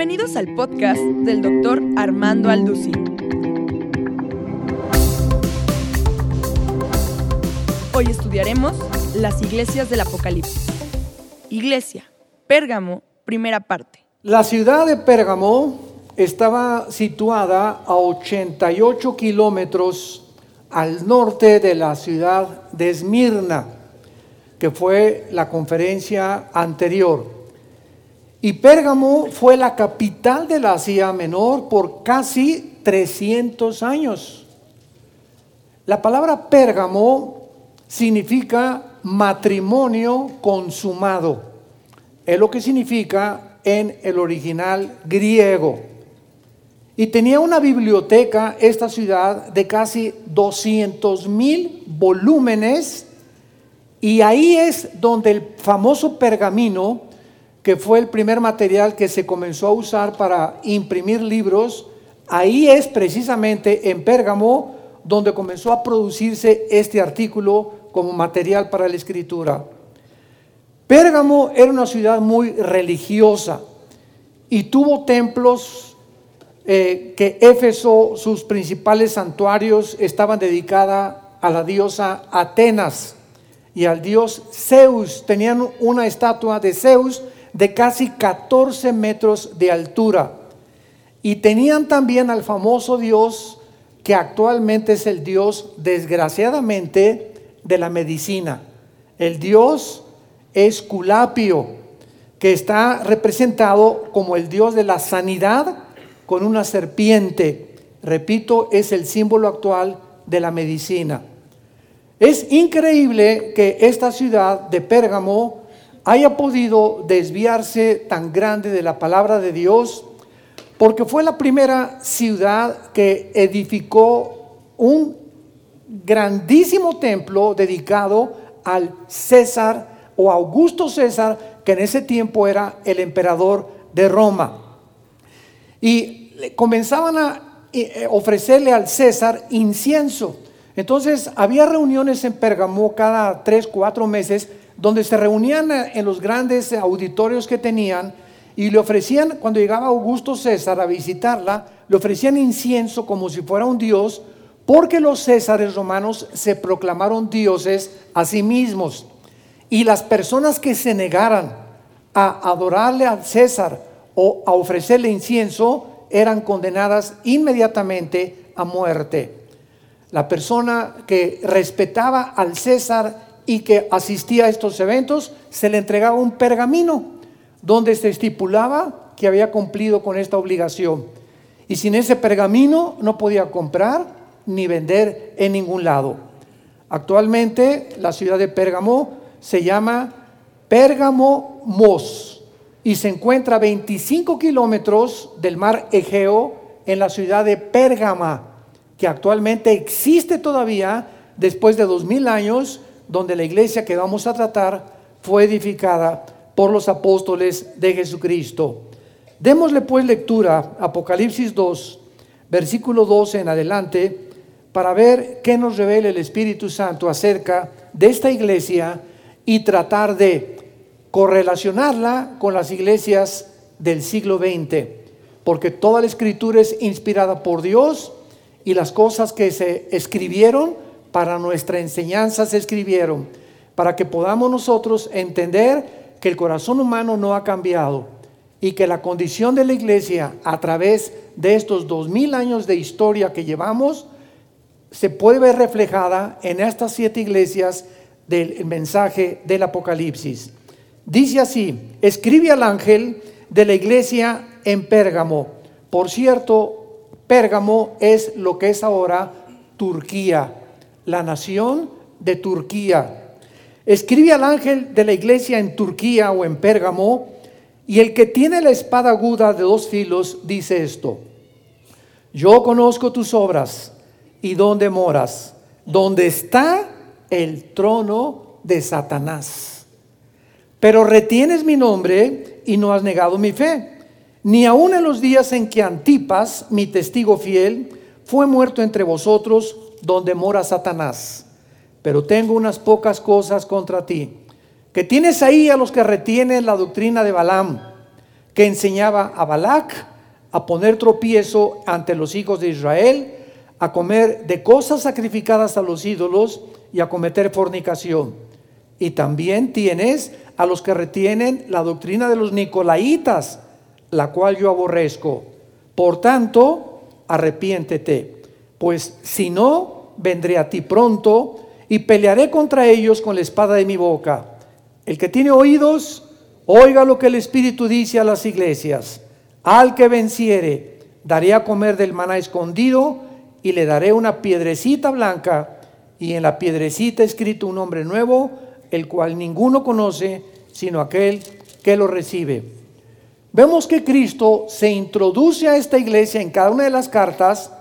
Bienvenidos al podcast del doctor Armando Alducin. Hoy estudiaremos las iglesias del Apocalipsis. Iglesia, Pérgamo, primera parte. La ciudad de Pérgamo estaba situada a 88 kilómetros al norte de la ciudad de Esmirna, que fue la conferencia anterior. Y Pérgamo fue la capital de la Asia Menor por casi 300 años. La palabra Pérgamo significa matrimonio consumado. Es lo que significa en el original griego. Y tenía una biblioteca, esta ciudad, de casi 200 mil volúmenes. Y ahí es donde el famoso pergamino que fue el primer material que se comenzó a usar para imprimir libros, ahí es precisamente en Pérgamo donde comenzó a producirse este artículo como material para la escritura. Pérgamo era una ciudad muy religiosa y tuvo templos eh, que Éfeso, sus principales santuarios, estaban dedicados a la diosa Atenas y al dios Zeus. Tenían una estatua de Zeus de casi 14 metros de altura. Y tenían también al famoso Dios que actualmente es el Dios, desgraciadamente, de la medicina. El Dios Esculapio, que está representado como el Dios de la sanidad con una serpiente. Repito, es el símbolo actual de la medicina. Es increíble que esta ciudad de Pérgamo haya podido desviarse tan grande de la palabra de Dios, porque fue la primera ciudad que edificó un grandísimo templo dedicado al César o Augusto César, que en ese tiempo era el emperador de Roma. Y comenzaban a eh, ofrecerle al César incienso. Entonces había reuniones en Pergamó cada tres, cuatro meses donde se reunían en los grandes auditorios que tenían y le ofrecían, cuando llegaba Augusto César a visitarla, le ofrecían incienso como si fuera un dios, porque los césares romanos se proclamaron dioses a sí mismos. Y las personas que se negaran a adorarle al César o a ofrecerle incienso eran condenadas inmediatamente a muerte. La persona que respetaba al César y que asistía a estos eventos, se le entregaba un pergamino donde se estipulaba que había cumplido con esta obligación. Y sin ese pergamino no podía comprar ni vender en ningún lado. Actualmente la ciudad de Pérgamo se llama Pérgamo Mos y se encuentra a 25 kilómetros del mar Egeo en la ciudad de Pérgama, que actualmente existe todavía después de dos mil años donde la iglesia que vamos a tratar fue edificada por los apóstoles de Jesucristo. Démosle pues lectura Apocalipsis 2, versículo 12 en adelante, para ver qué nos revela el Espíritu Santo acerca de esta iglesia y tratar de correlacionarla con las iglesias del siglo XX, porque toda la escritura es inspirada por Dios y las cosas que se escribieron para nuestra enseñanza se escribieron, para que podamos nosotros entender que el corazón humano no ha cambiado y que la condición de la iglesia a través de estos dos mil años de historia que llevamos se puede ver reflejada en estas siete iglesias del mensaje del Apocalipsis. Dice así, escribe al ángel de la iglesia en Pérgamo. Por cierto, Pérgamo es lo que es ahora Turquía la nación de Turquía. Escribe al ángel de la iglesia en Turquía o en Pérgamo, y el que tiene la espada aguda de dos filos dice esto, yo conozco tus obras y dónde moras, donde está el trono de Satanás. Pero retienes mi nombre y no has negado mi fe, ni aun en los días en que Antipas, mi testigo fiel, fue muerto entre vosotros, donde mora Satanás. Pero tengo unas pocas cosas contra ti. Que tienes ahí a los que retienen la doctrina de Balaam, que enseñaba a Balac a poner tropiezo ante los hijos de Israel, a comer de cosas sacrificadas a los ídolos y a cometer fornicación. Y también tienes a los que retienen la doctrina de los nicolaitas, la cual yo aborrezco. Por tanto, arrepiéntete, pues si no, vendré a ti pronto y pelearé contra ellos con la espada de mi boca. El que tiene oídos, oiga lo que el Espíritu dice a las iglesias. Al que venciere, daré a comer del maná escondido y le daré una piedrecita blanca y en la piedrecita escrito un nombre nuevo, el cual ninguno conoce sino aquel que lo recibe. Vemos que Cristo se introduce a esta iglesia en cada una de las cartas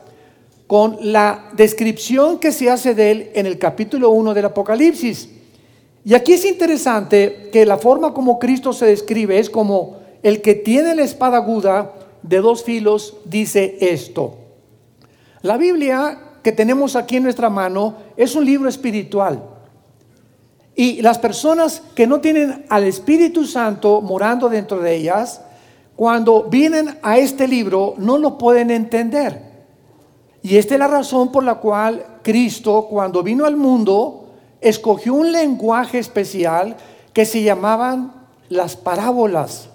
con la descripción que se hace de él en el capítulo 1 del Apocalipsis. Y aquí es interesante que la forma como Cristo se describe es como el que tiene la espada aguda de dos filos dice esto. La Biblia que tenemos aquí en nuestra mano es un libro espiritual. Y las personas que no tienen al Espíritu Santo morando dentro de ellas, cuando vienen a este libro no lo pueden entender. Y esta es la razón por la cual Cristo, cuando vino al mundo, escogió un lenguaje especial que se llamaban las parábolas.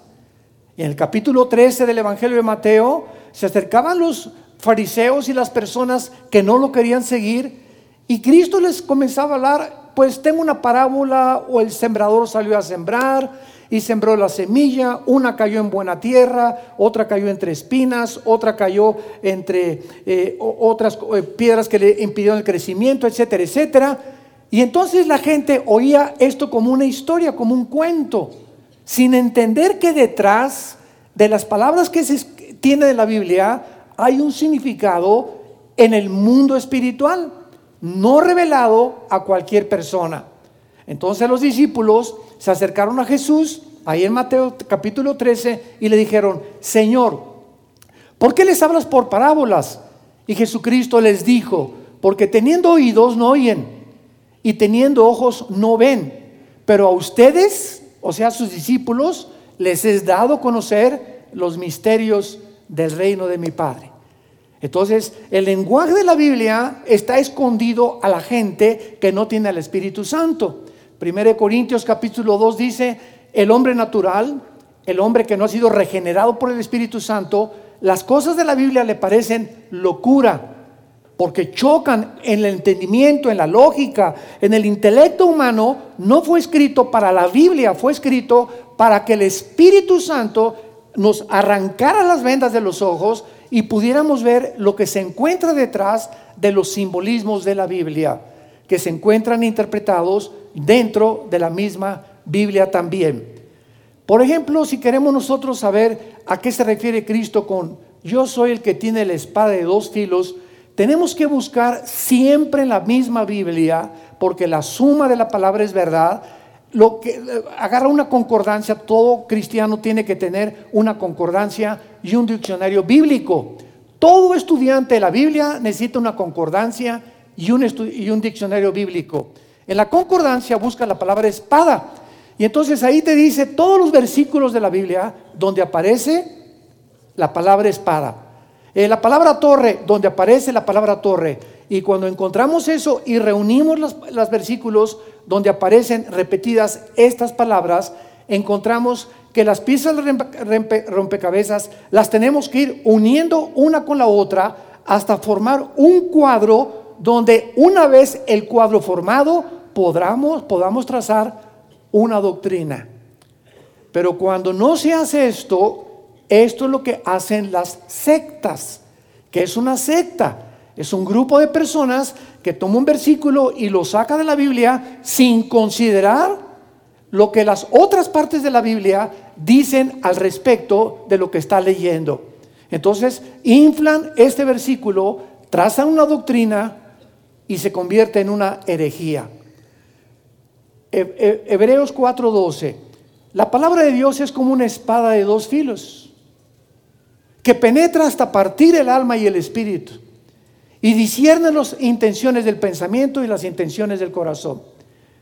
En el capítulo 13 del Evangelio de Mateo se acercaban los fariseos y las personas que no lo querían seguir y Cristo les comenzaba a hablar, pues tengo una parábola o el sembrador salió a sembrar y sembró la semilla, una cayó en buena tierra, otra cayó entre espinas, otra cayó entre eh, otras eh, piedras que le impidieron el crecimiento, etcétera, etcétera. Y entonces la gente oía esto como una historia, como un cuento, sin entender que detrás de las palabras que se tiene de la Biblia hay un significado en el mundo espiritual, no revelado a cualquier persona. Entonces los discípulos se acercaron a Jesús, ahí en Mateo capítulo 13, y le dijeron, Señor, ¿por qué les hablas por parábolas? Y Jesucristo les dijo, porque teniendo oídos no oyen, y teniendo ojos no ven, pero a ustedes, o sea, a sus discípulos, les es dado conocer los misterios del reino de mi Padre. Entonces, el lenguaje de la Biblia está escondido a la gente que no tiene el Espíritu Santo. 1 Corintios capítulo 2 dice, el hombre natural, el hombre que no ha sido regenerado por el Espíritu Santo, las cosas de la Biblia le parecen locura, porque chocan en el entendimiento, en la lógica, en el intelecto humano, no fue escrito para la Biblia, fue escrito para que el Espíritu Santo nos arrancara las vendas de los ojos y pudiéramos ver lo que se encuentra detrás de los simbolismos de la Biblia, que se encuentran interpretados dentro de la misma Biblia también. Por ejemplo, si queremos nosotros saber a qué se refiere Cristo con yo soy el que tiene la espada de dos filos, tenemos que buscar siempre en la misma Biblia, porque la suma de la palabra es verdad, lo que agarra una concordancia, todo cristiano tiene que tener una concordancia y un diccionario bíblico. Todo estudiante de la Biblia necesita una concordancia y un, y un diccionario bíblico. En la concordancia busca la palabra espada. Y entonces ahí te dice todos los versículos de la Biblia donde aparece la palabra espada. En la palabra torre, donde aparece la palabra torre. Y cuando encontramos eso y reunimos los, versículos donde aparecen repetidas estas palabras, encontramos que las piezas de rompecabezas las tenemos que ir uniendo una con la otra hasta formar un cuadro donde una vez el cuadro formado podamos, podamos trazar una doctrina. Pero cuando no se hace esto, esto es lo que hacen las sectas, que es una secta. Es un grupo de personas que toma un versículo y lo saca de la Biblia sin considerar lo que las otras partes de la Biblia dicen al respecto de lo que está leyendo. Entonces, inflan este versículo, trazan una doctrina y se convierte en una herejía. Hebreos 4:12. La palabra de Dios es como una espada de dos filos, que penetra hasta partir el alma y el espíritu y discierne las intenciones del pensamiento y las intenciones del corazón.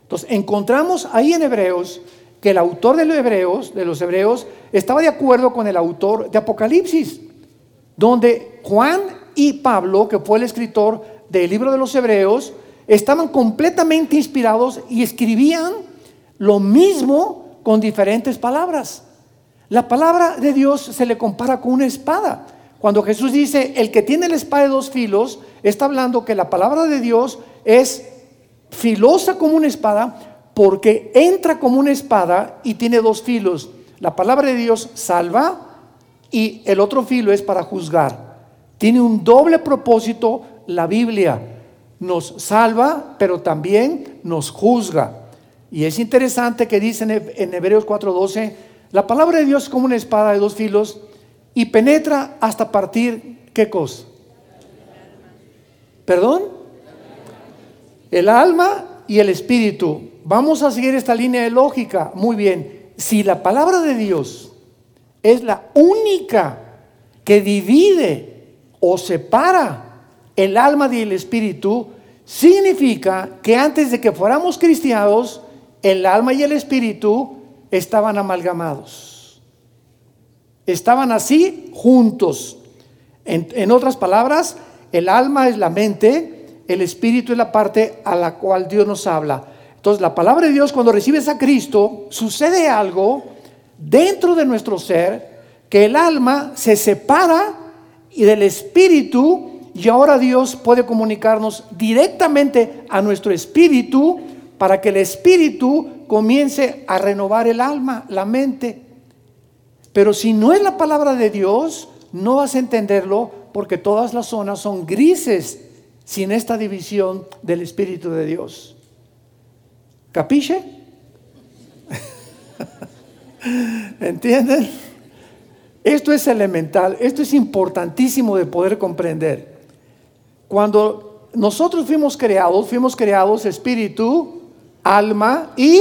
Entonces, encontramos ahí en Hebreos que el autor de los hebreos, de los hebreos, estaba de acuerdo con el autor de Apocalipsis, donde Juan y Pablo, que fue el escritor del libro de los hebreos, estaban completamente inspirados y escribían lo mismo con diferentes palabras. La palabra de Dios se le compara con una espada. Cuando Jesús dice, el que tiene la espada de dos filos, está hablando que la palabra de Dios es filosa como una espada porque entra como una espada y tiene dos filos. La palabra de Dios salva y el otro filo es para juzgar. Tiene un doble propósito la Biblia. Nos salva, pero también nos juzga. Y es interesante que dice en Hebreos 4:12, la palabra de Dios es como una espada de dos filos y penetra hasta partir, ¿qué cosa? ¿Perdón? El alma y el espíritu. Vamos a seguir esta línea de lógica. Muy bien. Si la palabra de Dios es la única que divide o separa el alma y el espíritu, significa que antes de que fuéramos cristianos, el alma y el espíritu estaban amalgamados. Estaban así juntos. En, otras palabras, el alma es la mente, el espíritu es la parte a la cual Dios nos habla. Entonces, la palabra de Dios, cuando recibes a Cristo, sucede algo dentro de nuestro ser, que el alma se separa y del espíritu, y ahora Dios puede comunicarnos directamente a nuestro espíritu para que el espíritu comience a renovar el alma, la mente. Pero si no es la palabra de Dios, no vas a entenderlo porque todas las zonas son grises sin esta división del Espíritu de Dios. ¿Capiche? ¿Entienden? Esto es elemental, esto es importantísimo de poder comprender. Cuando nosotros fuimos creados, fuimos creados espíritu, alma y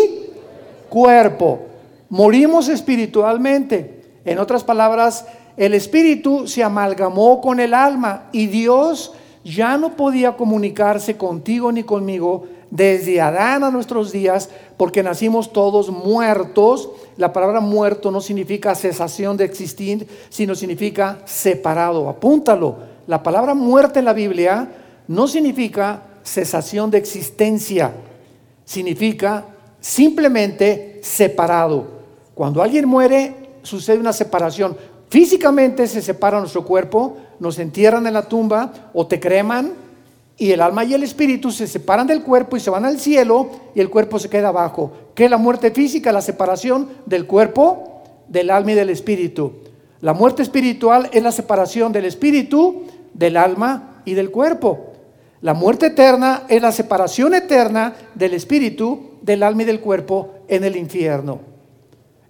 cuerpo. Morimos espiritualmente. En otras palabras, el espíritu se amalgamó con el alma y Dios ya no podía comunicarse contigo ni conmigo desde Adán a nuestros días porque nacimos todos muertos. La palabra muerto no significa cesación de existir, sino significa separado. Apúntalo. La palabra muerte en la Biblia no significa cesación de existencia, significa simplemente separado. Cuando alguien muere, sucede una separación. Físicamente se separa nuestro cuerpo, nos entierran en la tumba o te creman y el alma y el espíritu se separan del cuerpo y se van al cielo y el cuerpo se queda abajo. ¿Qué es la muerte física? La separación del cuerpo, del alma y del espíritu. La muerte espiritual es la separación del espíritu, del alma y del cuerpo. La muerte eterna es la separación eterna del espíritu, del alma y del cuerpo en el infierno.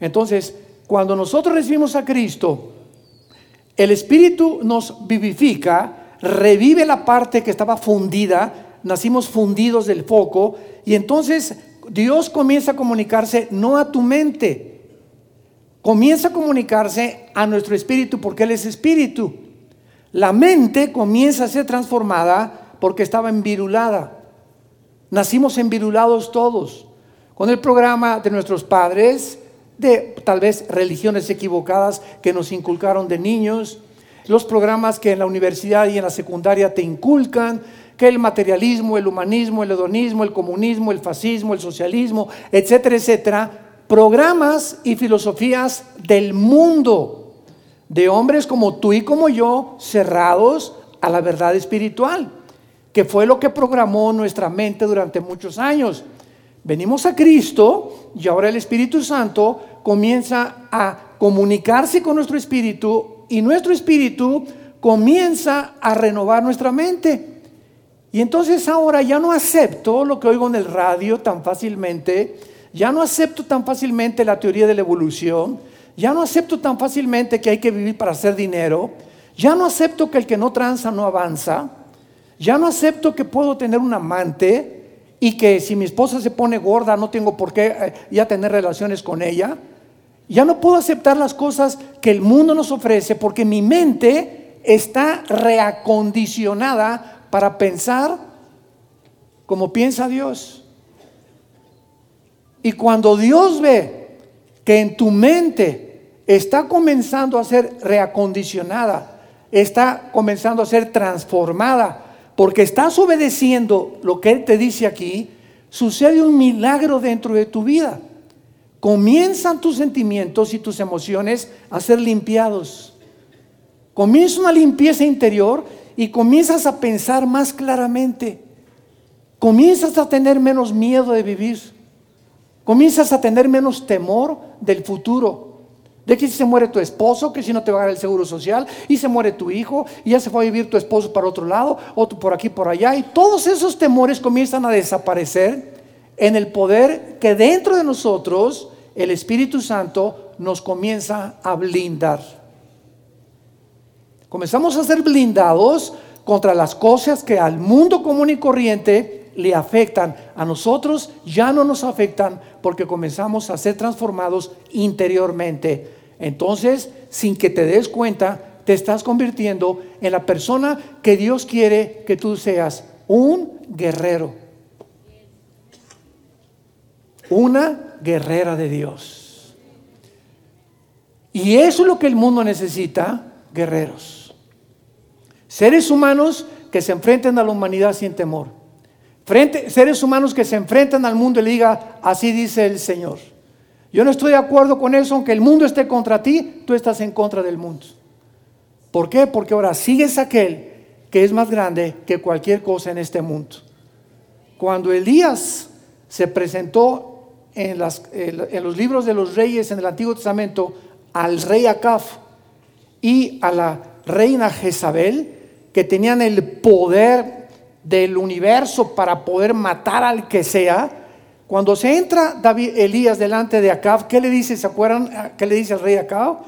Entonces, cuando nosotros recibimos a Cristo, el espíritu nos vivifica, revive la parte que estaba fundida, nacimos fundidos del foco, y entonces Dios comienza a comunicarse no a tu mente, comienza a comunicarse a nuestro espíritu porque Él es espíritu. La mente comienza a ser transformada porque estaba envirulada. Nacimos envirulados todos, con el programa de nuestros padres, de tal vez religiones equivocadas que nos inculcaron de niños, los programas que en la universidad y en la secundaria te inculcan, que el materialismo, el humanismo, el hedonismo, el comunismo, el fascismo, el socialismo, etcétera, etcétera, programas y filosofías del mundo, de hombres como tú y como yo, cerrados a la verdad espiritual que fue lo que programó nuestra mente durante muchos años. Venimos a Cristo y ahora el Espíritu Santo comienza a comunicarse con nuestro espíritu y nuestro espíritu comienza a renovar nuestra mente. Y entonces ahora ya no acepto lo que oigo en el radio tan fácilmente, ya no acepto tan fácilmente la teoría de la evolución, ya no acepto tan fácilmente que hay que vivir para hacer dinero, ya no acepto que el que no tranza no avanza, ya no acepto que puedo tener un amante y que si mi esposa se pone gorda no tengo por qué eh, ya tener relaciones con ella. Ya no puedo aceptar las cosas que el mundo nos ofrece porque mi mente está reacondicionada para pensar como piensa Dios. Y cuando Dios ve que en tu mente está comenzando a ser reacondicionada, está comenzando a ser transformada, porque estás obedeciendo lo que Él te dice aquí, sucede un milagro dentro de tu vida. Comienzan tus sentimientos y tus emociones a ser limpiados. Comienza una limpieza interior y comienzas a pensar más claramente. Comienzas a tener menos miedo de vivir. Comienzas a tener menos temor del futuro. De que si se muere tu esposo, que si no te va a dar el seguro social, y se muere tu hijo, y ya se fue a vivir tu esposo para otro lado, o por aquí, por allá, y todos esos temores comienzan a desaparecer en el poder que dentro de nosotros el Espíritu Santo nos comienza a blindar. Comenzamos a ser blindados contra las cosas que al mundo común y corriente le afectan. A nosotros ya no nos afectan porque comenzamos a ser transformados interiormente. Entonces, sin que te des cuenta, te estás convirtiendo en la persona que Dios quiere que tú seas, un guerrero. Una guerrera de Dios. Y eso es lo que el mundo necesita, guerreros. Seres humanos que se enfrenten a la humanidad sin temor. Frente, seres humanos que se enfrentan al mundo y le diga, así dice el Señor. Yo no estoy de acuerdo con eso, aunque el mundo esté contra ti, tú estás en contra del mundo. ¿Por qué? Porque ahora sigues aquel que es más grande que cualquier cosa en este mundo. Cuando Elías se presentó en, en los libros de los reyes en el Antiguo Testamento al rey Acab y a la reina Jezabel, que tenían el poder del universo para poder matar al que sea, cuando se entra David, Elías delante de Acab, ¿qué le dice? ¿Se acuerdan qué le dice el rey Acab?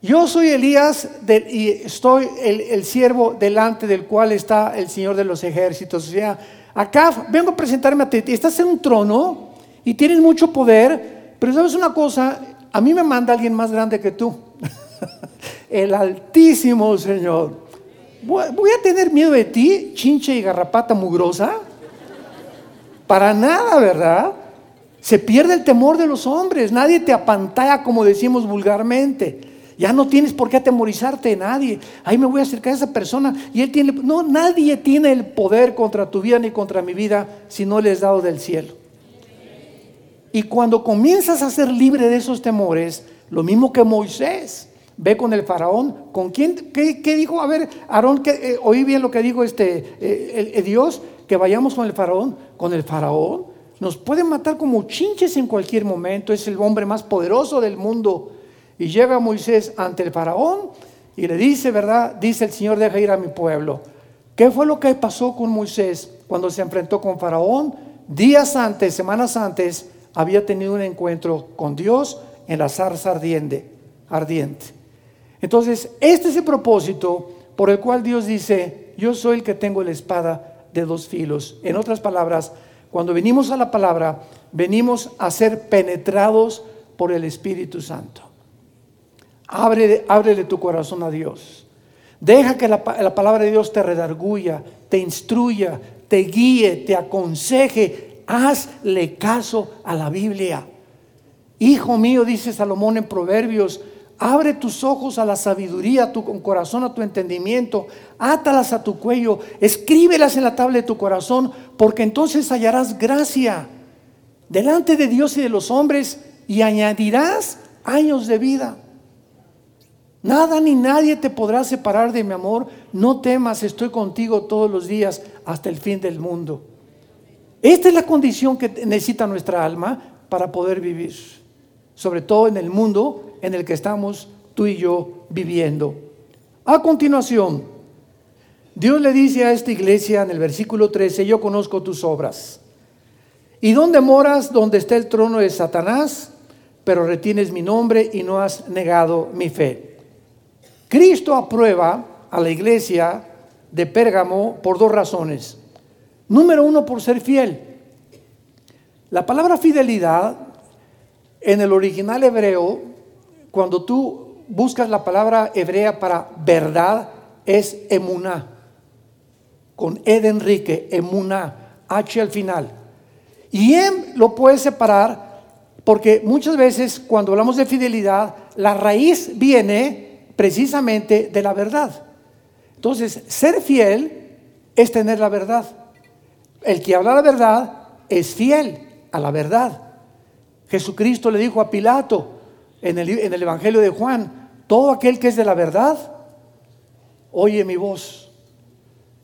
Yo soy Elías y estoy el, siervo delante del cual está el Señor de los ejércitos. O sea, Acab, vengo a presentarme a ti. Estás en un trono y tienes mucho poder, pero sabes una cosa, a mí me manda alguien más grande que tú. el Altísimo Señor voy a tener miedo de ti, chinche y garrapata mugrosa. Para nada, ¿verdad? Se pierde el temor de los hombres. Nadie te apantalla, como decimos vulgarmente. Ya no tienes por qué atemorizarte de nadie. Ahí me voy a acercar a esa persona y él tiene. No, nadie tiene el poder contra tu vida ni contra mi vida si no le es dado del cielo. Y cuando comienzas a ser libre de esos temores, lo mismo que Moisés, Ve con el faraón. ¿Con quién? ¿Qué, dijo? A ver, Aarón, eh, oí bien lo que dijo este, eh, el, Dios, que vayamos con el faraón. Con el faraón. Nos puede matar como chinches en cualquier momento. Es el hombre más poderoso del mundo. Y llega Moisés ante el faraón y le dice, ¿verdad? Dice el Señor, deja ir a mi pueblo. ¿Qué fue lo que pasó con Moisés cuando se enfrentó con Faraón? Días antes, semanas antes, había tenido un encuentro con Dios en la zarza ardiente. ardiente. Entonces, este es el propósito por el cual Dios dice, yo soy el que tengo la espada de dos filos. En otras palabras, cuando venimos a la palabra, venimos a ser penetrados por el Espíritu Santo. Abre, ábrele tu corazón a Dios. Deja que la, la palabra de Dios te redarguya, te instruya, te guíe, te aconseje. Hazle caso a la Biblia. Hijo mío, dice Salomón en Proverbios, Abre tus ojos a la sabiduría, a tu corazón, a tu entendimiento. Átalas a tu cuello. Escríbelas en la tabla de tu corazón, porque entonces hallarás gracia delante de Dios y de los hombres y añadirás años de vida. Nada ni nadie te podrá separar de mi amor. No temas, estoy contigo todos los días hasta el fin del mundo. Esta es la condición que necesita nuestra alma para poder vivir, sobre todo en el mundo en el que estamos tú y yo viviendo. A continuación, Dios le dice a esta iglesia en el versículo 13, yo conozco tus obras. ¿Y dónde moras? Donde está el trono de Satanás, pero retienes mi nombre y no has negado mi fe. Cristo aprueba a la iglesia de Pérgamo por dos razones. Número uno, por ser fiel. La palabra fidelidad en el original hebreo cuando tú buscas la palabra hebrea para verdad, es emuná. Con E de Enrique, emuná, H al final. Y em lo puedes separar Porque muchas veces cuando hablamos de fidelidad, la raíz viene precisamente de la verdad. Entonces, ser fiel es tener la verdad. El que habla la verdad es fiel a la verdad. Jesucristo le dijo a Pilato en el, en el Evangelio de Juan, todo aquel que es de la verdad, oye mi voz.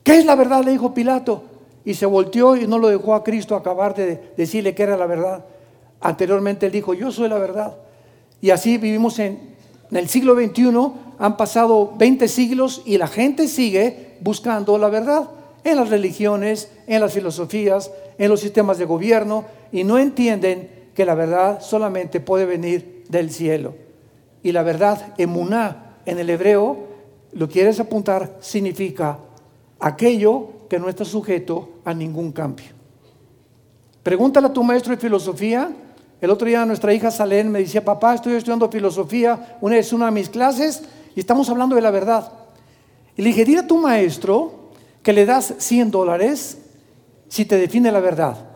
¿Qué es la verdad? Le dijo Pilato. Y se volteó y no lo dejó a Cristo acabar de decirle que era la verdad. Anteriormente él dijo, yo soy la verdad. Y así vivimos en, el siglo XXI, han pasado 20 siglos y la gente sigue buscando la verdad en las religiones, en las filosofías, en los sistemas de gobierno y no entienden que la verdad solamente puede venir del cielo. Y la verdad, emuná, en el hebreo, lo quieres apuntar, significa aquello que no está sujeto a ningún cambio. Pregúntale a tu maestro de filosofía el otro día nuestra hija Salén me decía, papá, estoy estudiando filosofía, una es una de mis clases y estamos hablando de la verdad. Y le dije, dile a tu maestro que le das 100 dólares si te define la verdad.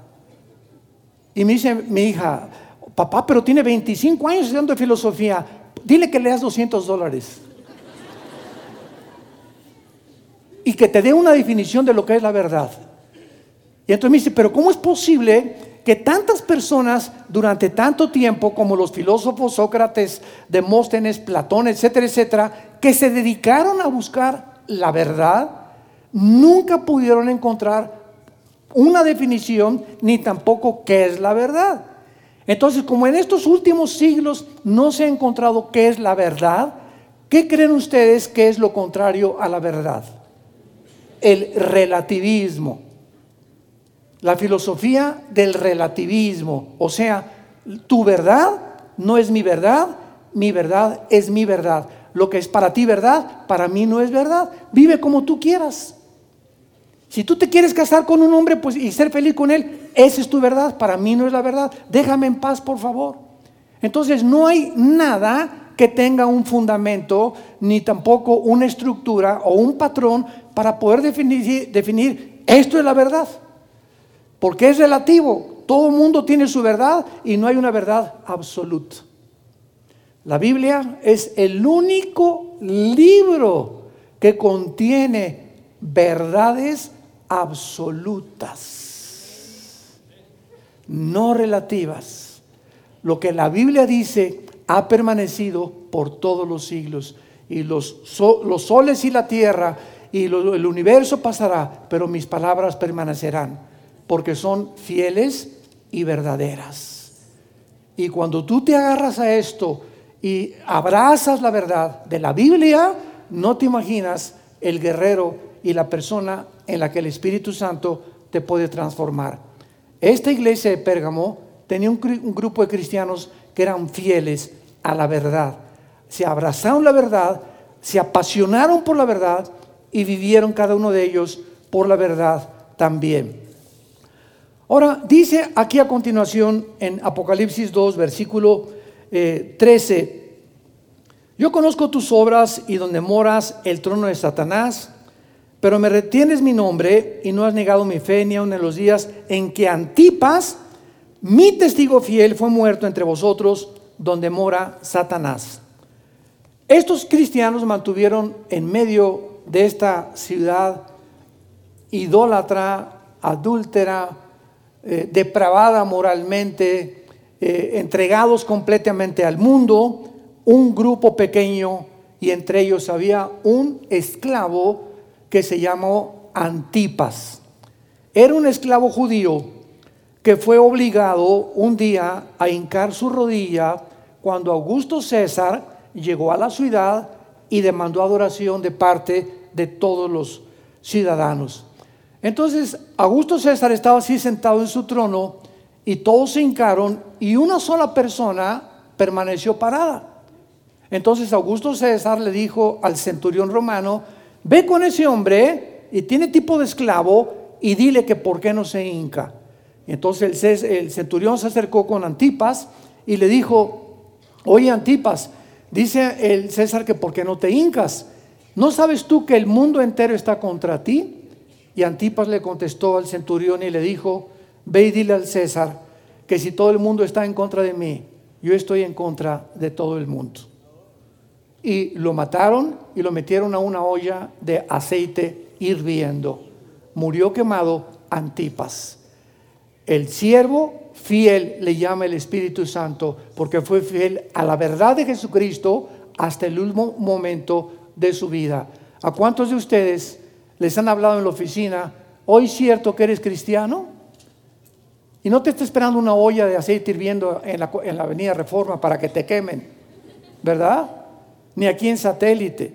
Y me dice mi hija, papá, pero tiene 25 años estudiando filosofía, dile que le das 200 dólares. y que te dé una definición de lo que es la verdad. Y entonces me dice, pero ¿cómo es posible que tantas personas durante tanto tiempo, como los filósofos Sócrates, Demóstenes, Platón, etcétera, etcétera, que se dedicaron a buscar la verdad, nunca pudieron encontrar una definición ni tampoco qué es la verdad. Entonces, como en estos últimos siglos no se ha encontrado qué es la verdad, ¿qué creen ustedes que es lo contrario a la verdad? El relativismo la filosofía del relativismo, o sea, tu verdad no es mi verdad, mi verdad es mi verdad. Lo que es para ti verdad, para mí no es verdad. Vive como tú quieras. Si tú te quieres casar con un hombre pues, y ser feliz con él, esa es tu verdad, para mí no es la verdad. Déjame en paz, por favor. Entonces no hay nada que tenga un fundamento, ni tampoco una estructura o un patrón para poder definir, definir esto es la verdad. Porque es relativo. Todo el mundo tiene su verdad y no hay una verdad absoluta. La Biblia es el único libro que contiene verdades absolutas, no relativas. Lo que la Biblia dice ha permanecido por todos los siglos y los, soles y la tierra y el universo pasará, pero mis palabras permanecerán porque son fieles y verdaderas. Y cuando tú te agarras a esto y abrazas la verdad de la Biblia, no te imaginas el guerrero y la persona en la que el Espíritu Santo te puede transformar. Esta iglesia de Pérgamo tenía un, grupo de cristianos que eran fieles a la verdad. Se abrazaron la verdad, se apasionaron por la verdad y vivieron cada uno de ellos por la verdad también. Ahora, dice aquí a continuación en Apocalipsis 2, versículo 13, eh, yo conozco tus obras y donde moras el trono de Satanás, pero me retienes mi nombre y no has negado mi fe ni aun en los días en que Antipas, mi testigo fiel, fue muerto entre vosotros donde mora Satanás. Estos cristianos mantuvieron en medio de esta ciudad idólatra, adúltera, eh, depravada moralmente, eh, entregados completamente al mundo, un grupo pequeño y entre ellos había un esclavo que se llamó Antipas. Era un esclavo judío que fue obligado un día a hincar su rodilla cuando Augusto César llegó a la ciudad y demandó adoración de parte de todos los ciudadanos. Entonces, Augusto César estaba así sentado en su trono y todos se hincaron y una sola persona permaneció parada. Entonces Augusto César le dijo al centurión romano, ve con ese hombre y tiene tipo de esclavo y dile que por qué no se hinca. entonces el, el centurión se acercó con Antipas y le dijo, oye Antipas, dice el César que por qué no te hincas. ¿No sabes tú que el mundo entero está contra ti? Y Antipas le contestó al centurión y le dijo, ve y dile al César que si todo el mundo está en contra de mí, yo estoy en contra de todo el mundo. Y lo mataron y lo metieron a una olla de aceite hirviendo. Murió quemado Antipas. El siervo fiel le llama el Espíritu Santo porque fue fiel a la verdad de Jesucristo hasta el último momento de su vida. ¿A cuántos de ustedes les han hablado en la oficina, hoy cierto que eres cristiano? Y no te está esperando una olla de aceite hirviendo en la, en la avenida Reforma para que te quemen, ¿verdad? Ni aquí en satélite.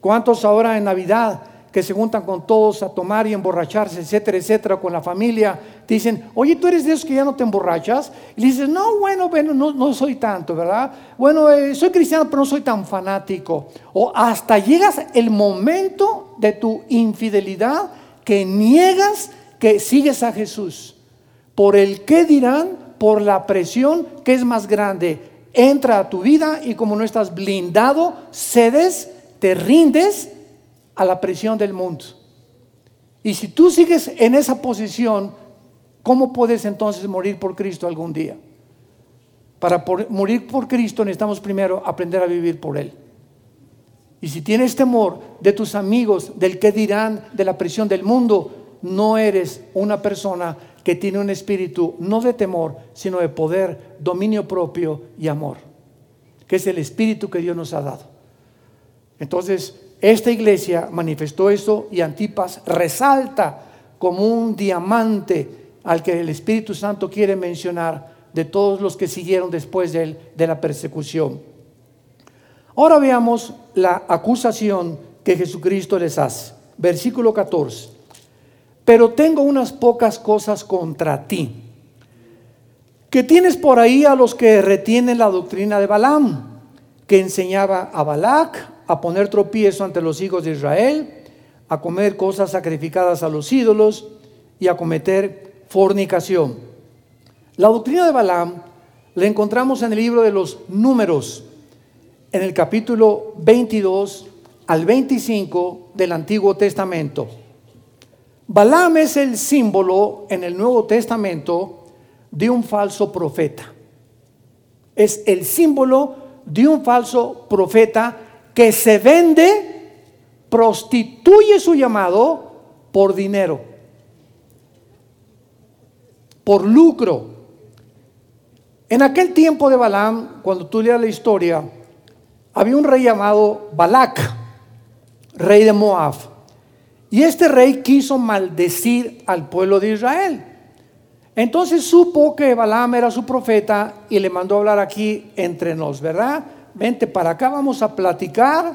¿Cuántos ahora en Navidad que se juntan con todos a tomar y emborracharse, etcétera, etcétera, con la familia, te dicen, oye, tú eres de esos que ya no te emborrachas. Y dices, no, bueno, bueno, no, no soy tanto, ¿verdad? Bueno, eh, soy cristiano, pero no soy tan fanático. O hasta llegas el momento de tu infidelidad que niegas que sigues a Jesús. Por el qué dirán, por la presión que es más grande. Entra a tu vida y como no estás blindado, cedes, te rindes a la presión del mundo. Y si tú sigues en esa posición, ¿cómo puedes entonces morir por Cristo algún día? Para morir por Cristo necesitamos primero aprender a vivir por Él. Y si tienes temor de tus amigos, del que dirán, de la presión del mundo, no eres una persona que tiene un espíritu no de temor, sino de poder, dominio propio y amor, que es el espíritu que Dios nos ha dado. Entonces, esta iglesia manifestó eso y Antipas resalta como un diamante al que el Espíritu Santo quiere mencionar de todos los que siguieron después de, él, de la persecución. Ahora veamos la acusación que Jesucristo les hace. Versículo 14. Pero tengo unas pocas cosas contra ti. Que tienes por ahí a los que retienen la doctrina de Balaam, que enseñaba a Balac a poner tropiezo ante los hijos de Israel, a comer cosas sacrificadas a los ídolos y a cometer fornicación. La doctrina de Balaam la encontramos en el libro de los números, en el capítulo 22 al 25 del Antiguo Testamento. Balaam es el símbolo en el Nuevo Testamento de un falso profeta. Es el símbolo de un falso profeta que se vende, prostituye su llamado por dinero, por lucro. En aquel tiempo de Balaam, cuando tú leas la historia, había un rey llamado Balac, rey de Moab. Y este rey quiso maldecir al pueblo de Israel. Entonces supo que Balaam era su profeta y le mandó hablar aquí entre nos, ¿verdad? vente para acá, vamos a platicar,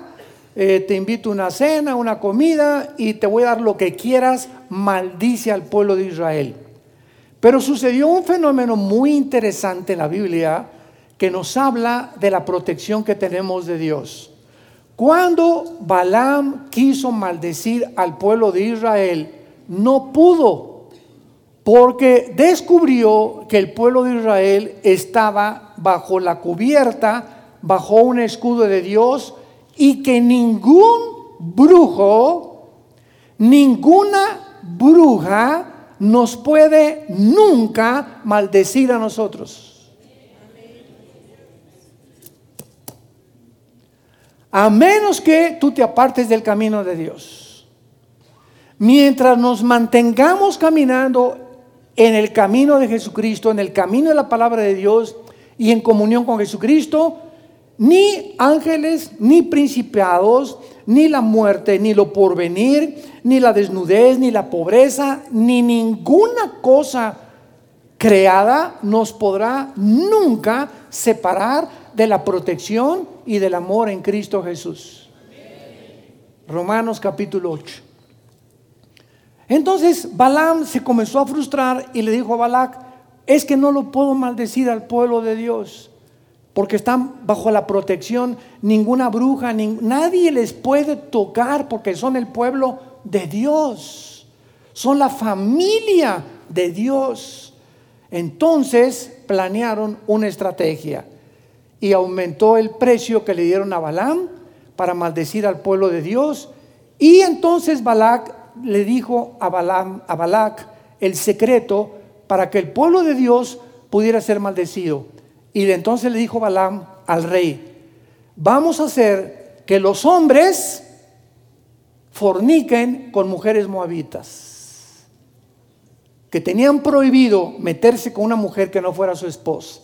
eh, te invito a una cena, una comida y te voy a dar lo que quieras, maldice al pueblo de Israel. Pero sucedió un fenómeno muy interesante en la Biblia que nos habla de la protección que tenemos de Dios. Cuando Balaam quiso maldecir al pueblo de Israel, no pudo, porque descubrió que el pueblo de Israel estaba bajo la cubierta bajo un escudo de Dios y que ningún brujo, ninguna bruja nos puede nunca maldecir a nosotros. A menos que tú te apartes del camino de Dios. Mientras nos mantengamos caminando en el camino de Jesucristo, en el camino de la palabra de Dios y en comunión con Jesucristo, ni ángeles, ni principados, ni la muerte, ni lo porvenir, ni la desnudez, ni la pobreza, ni ninguna cosa creada nos podrá nunca separar de la protección y del amor en Cristo Jesús. Romanos capítulo 8. Entonces Balaam se comenzó a frustrar y le dijo a Balac, es que no lo puedo maldecir al pueblo de Dios porque están bajo la protección, ninguna bruja, nadie les puede tocar porque son el pueblo de Dios, son la familia de Dios. Entonces planearon una estrategia y aumentó el precio que le dieron a Balaam para maldecir al pueblo de Dios. Y entonces Balac le dijo a, Balaam, a Balac el secreto para que el pueblo de Dios pudiera ser maldecido. Y entonces le dijo Balaam al rey, vamos a hacer que los hombres forniquen con mujeres moabitas, que tenían prohibido meterse con una mujer que no fuera su esposa.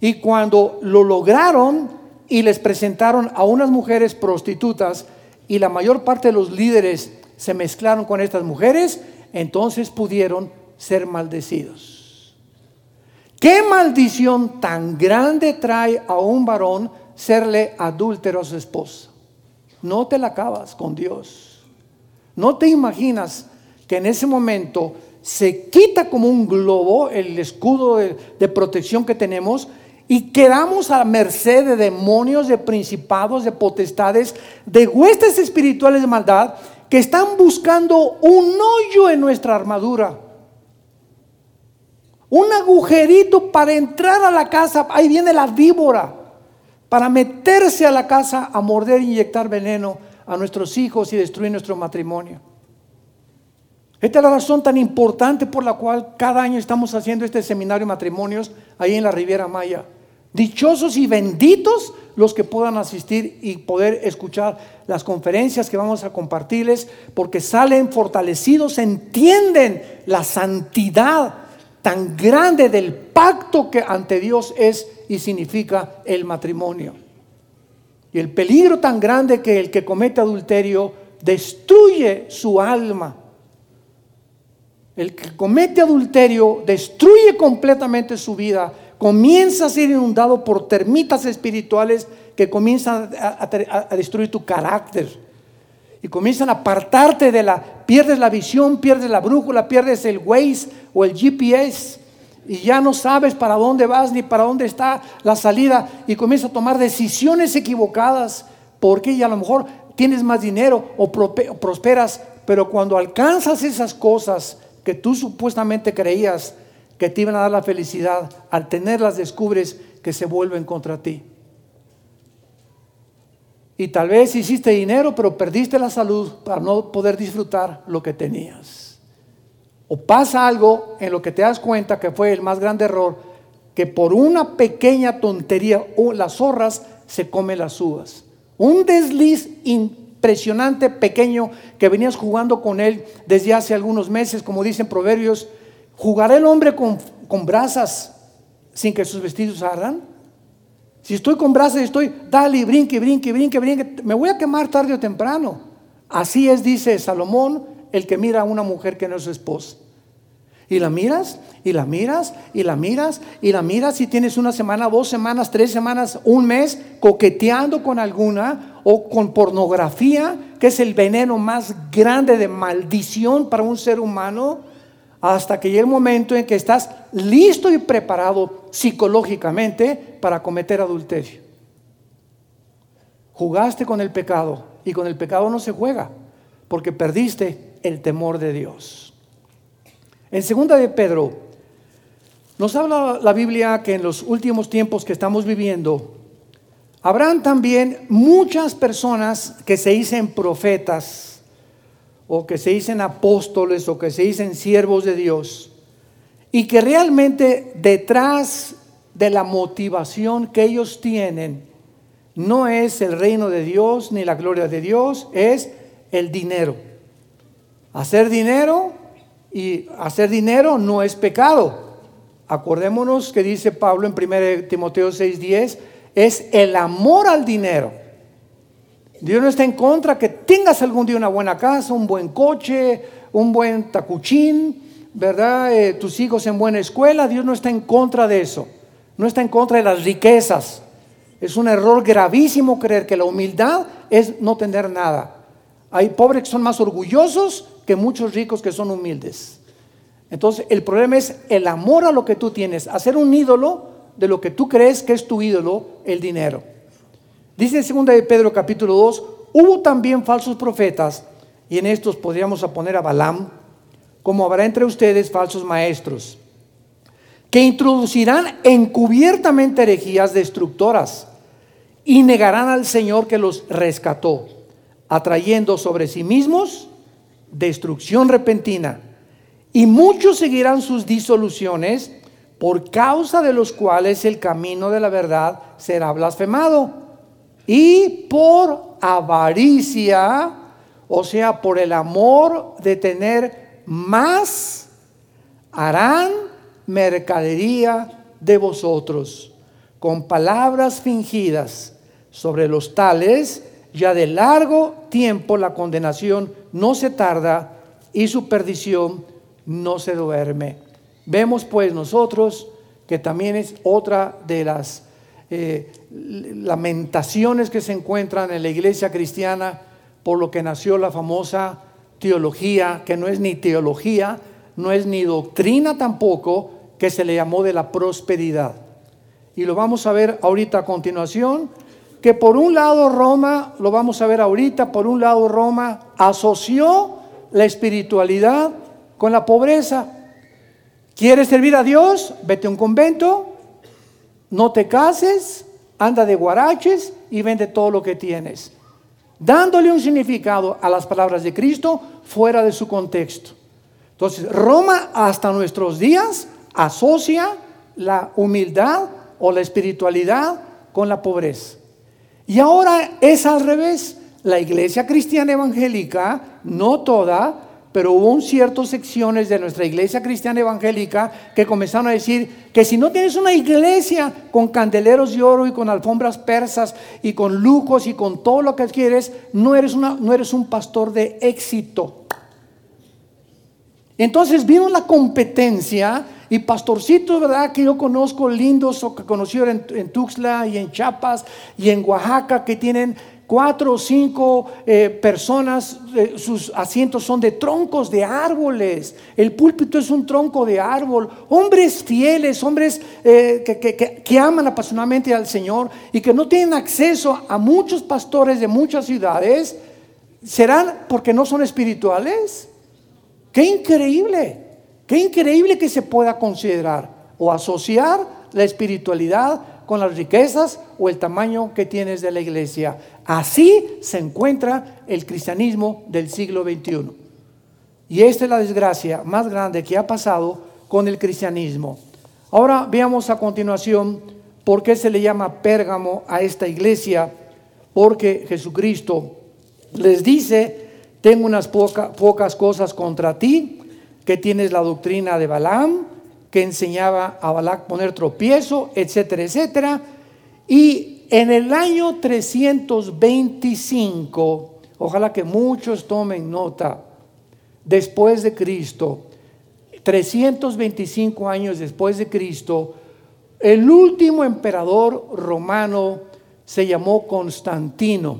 Y cuando lo lograron y les presentaron a unas mujeres prostitutas y la mayor parte de los líderes se mezclaron con estas mujeres, entonces pudieron ser maldecidos. ¿Qué maldición tan grande trae a un varón serle adúltero a su esposa? No te la acabas con Dios. No te imaginas que en ese momento se quita como un globo el escudo de, de protección que tenemos y quedamos a merced de demonios, de principados, de potestades, de huestes espirituales de maldad que están buscando un hoyo en nuestra armadura. Un agujerito para entrar a la casa. Ahí viene la víbora. Para meterse a la casa a morder e inyectar veneno a nuestros hijos y destruir nuestro matrimonio. Esta es la razón tan importante por la cual cada año estamos haciendo este seminario de matrimonios ahí en la Riviera Maya. Dichosos y benditos los que puedan asistir y poder escuchar las conferencias que vamos a compartirles, porque salen fortalecidos, entienden la santidad tan grande del pacto que ante Dios es y significa el matrimonio. Y el peligro tan grande que el que comete adulterio destruye su alma. El que comete adulterio destruye completamente su vida comienza a ser inundado por termitas espirituales que comienzan a, destruir tu carácter. Y comienzan a apartarte de la, pierdes la visión, pierdes la brújula, pierdes el Waze o el GPS. Y ya no sabes para dónde vas ni para dónde está la salida. Y comienzas a tomar decisiones equivocadas. Porque ya a lo mejor tienes más dinero o prosperas. Pero cuando alcanzas esas cosas que tú supuestamente creías, que te iban a dar la felicidad, al tenerlas descubres que se vuelven contra ti. Y tal vez hiciste dinero, pero perdiste la salud para no poder disfrutar lo que tenías. O pasa algo en lo que te das cuenta que fue el más grande error, que por una pequeña tontería las zorras se comen las uvas. Un desliz impresionante, pequeño, que venías jugando con él desde hace algunos meses, como dicen proverbios, ¿Jugará el hombre con, con brasas sin que sus vestidos ardan? Si estoy con brasas estoy, dale, brinque, brinque, brinque, brinque, me voy a quemar tarde o temprano. Así es, dice Salomón, el que mira a una mujer que no es su esposa. Y la miras, y la miras, y la miras, y la miras, y tienes una semana, dos semanas, tres semanas, un mes coqueteando con alguna o con pornografía, que es el veneno más grande de maldición para un ser humano hasta que llegue el momento en que estás listo y preparado psicológicamente para cometer adulterio. Jugaste con el pecado y con el pecado no se juega porque perdiste el temor de Dios. En segunda de Pedro nos habla la Biblia que en los últimos tiempos que estamos viviendo habrán también muchas personas que se dicen profetas o que se dicen apóstoles o que se dicen siervos de Dios y que realmente detrás de la motivación que ellos tienen no es el reino de Dios ni la gloria de Dios, es el dinero. Hacer dinero y hacer dinero no es pecado. Acordémonos que dice Pablo en 1 Timoteo 6:10, es el amor al dinero. Dios no está en contra que tengas algún día una buena casa, un buen coche, un buen tacuchín, ¿verdad? Eh, tus hijos en buena escuela. Dios no está en contra de eso. No está en contra de las riquezas. Es un error gravísimo creer que la humildad es no tener nada. Hay pobres que son más orgullosos que muchos ricos que son humildes. Entonces, el problema es el amor a lo que tú tienes, hacer un ídolo de lo que tú crees que es tu ídolo, el dinero. Dice en 2 de Pedro capítulo 2, hubo también falsos profetas, y en estos podríamos poner a Balaam, como habrá entre ustedes falsos maestros, que introducirán encubiertamente herejías destructoras y negarán al Señor que los rescató, atrayendo sobre sí mismos destrucción repentina. Y muchos seguirán sus disoluciones, por causa de los cuales el camino de la verdad será blasfemado. Y por avaricia, o sea, por el amor de tener más, harán mercadería de vosotros, con palabras fingidas sobre los tales, ya de largo tiempo la condenación no se tarda y su perdición no se duerme. Vemos pues nosotros que también es otra de las eh, lamentaciones que se encuentran en la iglesia cristiana por lo que nació la famosa teología, que no es ni teología, no es ni doctrina tampoco, que se le llamó de la prosperidad. Y lo vamos a ver ahorita a continuación, que por un lado Roma, lo vamos a ver ahorita, por un lado Roma asoció la espiritualidad con la pobreza. ¿Quieres servir a Dios? Vete a un convento, no te cases, anda de guaraches y vende todo lo que tienes. Dándole un significado a las palabras de Cristo fuera de su contexto. Entonces, Roma hasta nuestros días asocia la humildad o la espiritualidad con la pobreza. Y ahora es al revés. La iglesia cristiana evangélica, no toda, pero hubo ciertas secciones de nuestra iglesia cristiana evangélica que comenzaron a decir que si no tienes una iglesia con candeleros de oro y con alfombras persas y con lujos y con todo lo que quieres, no eres, un pastor de éxito. Entonces vino la competencia y pastorcitos, ¿verdad? Que yo conozco lindos o que conocí en, en Tuxtla y en Chiapas y en Oaxaca que tienen cuatro o cinco eh, personas, eh, sus asientos son de troncos de árboles, el púlpito es un tronco de árbol, hombres fieles, hombres eh, que, que, aman apasionadamente al Señor y que no tienen acceso a muchos pastores de muchas ciudades, ¿serán porque no son espirituales? Qué increíble, qué increíble que se pueda considerar o asociar la espiritualidad con las riquezas o el tamaño que tienes de la iglesia. Así se encuentra el cristianismo del siglo XXI. Y esta es la desgracia más grande que ha pasado con el cristianismo. Ahora veamos a continuación por qué se le llama Pérgamo a esta iglesia. Porque Jesucristo les dice, tengo unas pocas cosas contra ti, que tienes la doctrina de Balaam, que enseñaba a Balac poner tropiezo, etcétera, etcétera. Y en el año 325, ojalá que muchos tomen nota, después de Cristo, 325 años después de Cristo, el último emperador romano se llamó Constantino.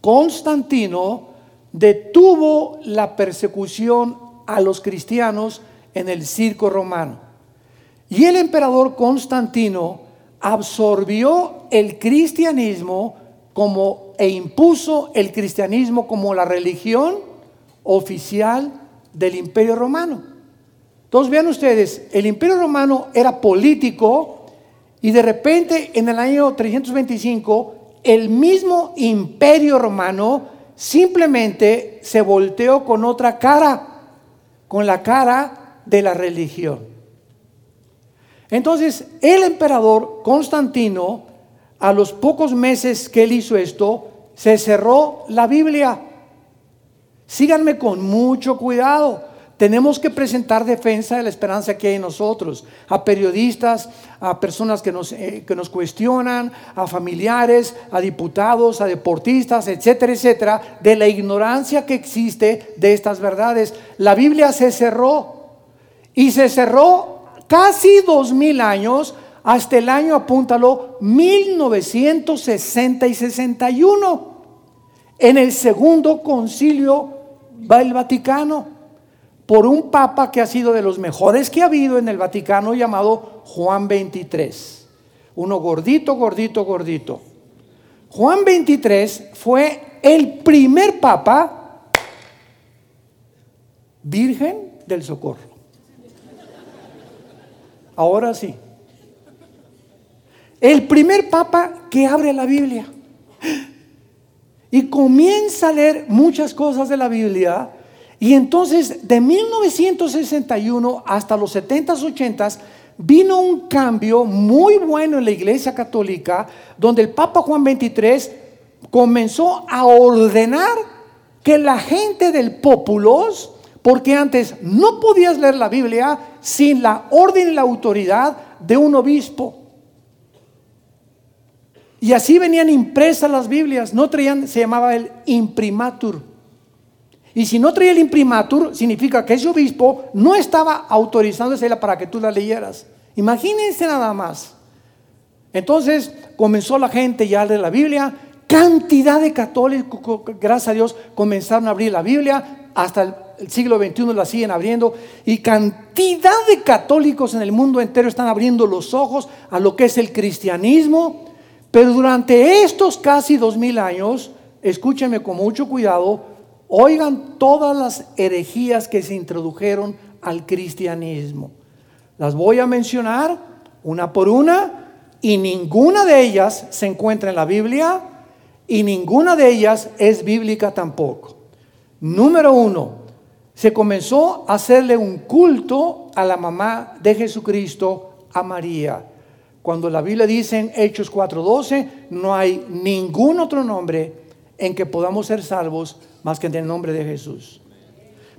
Constantino detuvo la persecución a los cristianos en el circo romano. Y el emperador Constantino absorbió el cristianismo como e impuso el cristianismo como la religión oficial del imperio romano. Entonces vean ustedes, el imperio romano era político y de repente en el año 325 el mismo imperio romano simplemente se volteó con otra cara, con la cara de la religión. Entonces, el emperador Constantino, a los pocos meses que él hizo esto, se cerró la Biblia. Síganme con mucho cuidado. Tenemos que presentar defensa de la esperanza que hay en nosotros, a periodistas, a personas que nos, eh, que nos cuestionan, a familiares, a diputados, a deportistas, etcétera, etcétera, de la ignorancia que existe de estas verdades. La Biblia se cerró. Y se cerró casi dos mil años hasta el año, apúntalo, 1960 y 61, en el segundo concilio del Vaticano, por un papa que ha sido de los mejores que ha habido en el Vaticano llamado Juan 23. Uno gordito, gordito, gordito. Juan 23 fue el primer papa virgen del socorro. Ahora sí. El primer papa que abre la Biblia y comienza a leer muchas cosas de la Biblia. Y entonces de 1961 hasta los 70s, 80s vino un cambio muy bueno en la Iglesia Católica, donde el Papa Juan XXIII comenzó a ordenar que la gente del populos, porque antes no podías leer la Biblia sin la orden y la autoridad de un obispo. Y así venían impresas las Biblias, no traían, se llamaba el imprimatur. Y si no traía el imprimatur, significa que ese obispo no estaba autorizándose para que tú la leyeras. Imagínense nada más. Entonces comenzó la gente ya a leer la Biblia. Cantidad de católicos, gracias a Dios, comenzaron a abrir la Biblia. Hasta el siglo XXI la siguen abriendo. Y cantidad de católicos en el mundo entero están abriendo los ojos a lo que es el cristianismo. Pero durante estos casi dos mil años, escúchenme con mucho cuidado, Oigan todas las herejías que se introdujeron al cristianismo. Las voy a mencionar una por una y ninguna de ellas se encuentra en la Biblia y ninguna de ellas es bíblica tampoco. Número uno, se comenzó a hacerle un culto a la mamá de Jesucristo, a María. Cuando la Biblia dice en Hechos 4:12, no hay ningún otro nombre en que podamos ser salvos más que en el nombre de Jesús.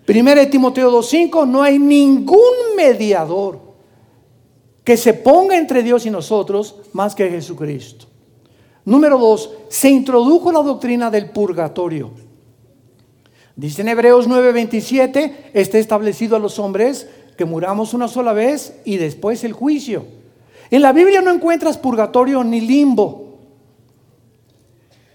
Primero de Timoteo 2.5, no hay ningún mediador que se ponga entre Dios y nosotros más que Jesucristo. Número dos, se introdujo la doctrina del purgatorio. Dice en Hebreos 9:27, está establecido a los hombres que muramos una sola vez y después el juicio. En la Biblia no encuentras purgatorio ni limbo.